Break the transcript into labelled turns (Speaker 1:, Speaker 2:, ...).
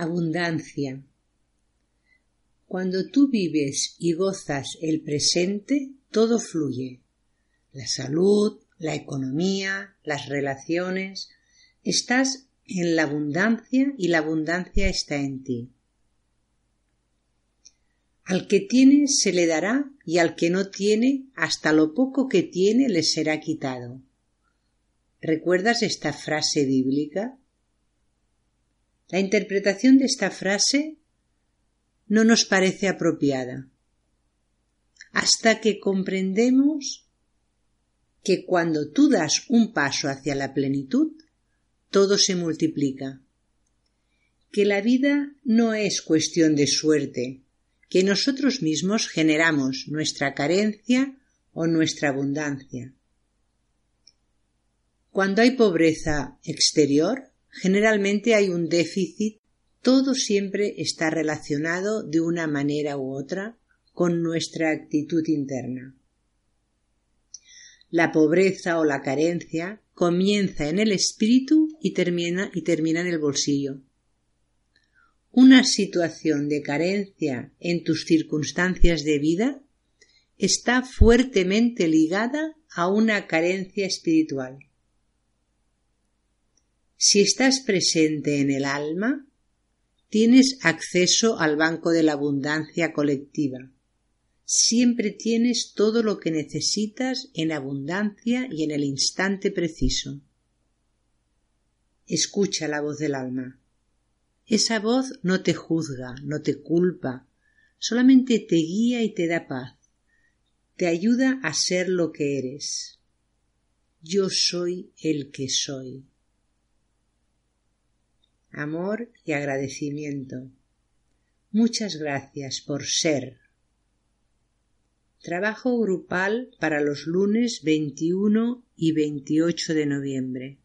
Speaker 1: Abundancia. Cuando tú vives y gozas el presente, todo fluye. La salud, la economía, las relaciones. Estás en la abundancia y la abundancia está en ti. Al que tiene se le dará y al que no tiene, hasta lo poco que tiene le será quitado. ¿Recuerdas esta frase bíblica? La interpretación de esta frase no nos parece apropiada hasta que comprendemos que cuando tú das un paso hacia la plenitud, todo se multiplica, que la vida no es cuestión de suerte, que nosotros mismos generamos nuestra carencia o nuestra abundancia. Cuando hay pobreza exterior, Generalmente hay un déficit, todo siempre está relacionado de una manera u otra con nuestra actitud interna. La pobreza o la carencia comienza en el espíritu y termina, y termina en el bolsillo. Una situación de carencia en tus circunstancias de vida está fuertemente ligada a una carencia espiritual. Si estás presente en el alma, tienes acceso al banco de la abundancia colectiva. Siempre tienes todo lo que necesitas en abundancia y en el instante preciso. Escucha la voz del alma. Esa voz no te juzga, no te culpa, solamente te guía y te da paz. Te ayuda a ser lo que eres. Yo soy el que soy amor y agradecimiento. Muchas gracias por ser. Trabajo grupal para los lunes 21 y 28 de noviembre.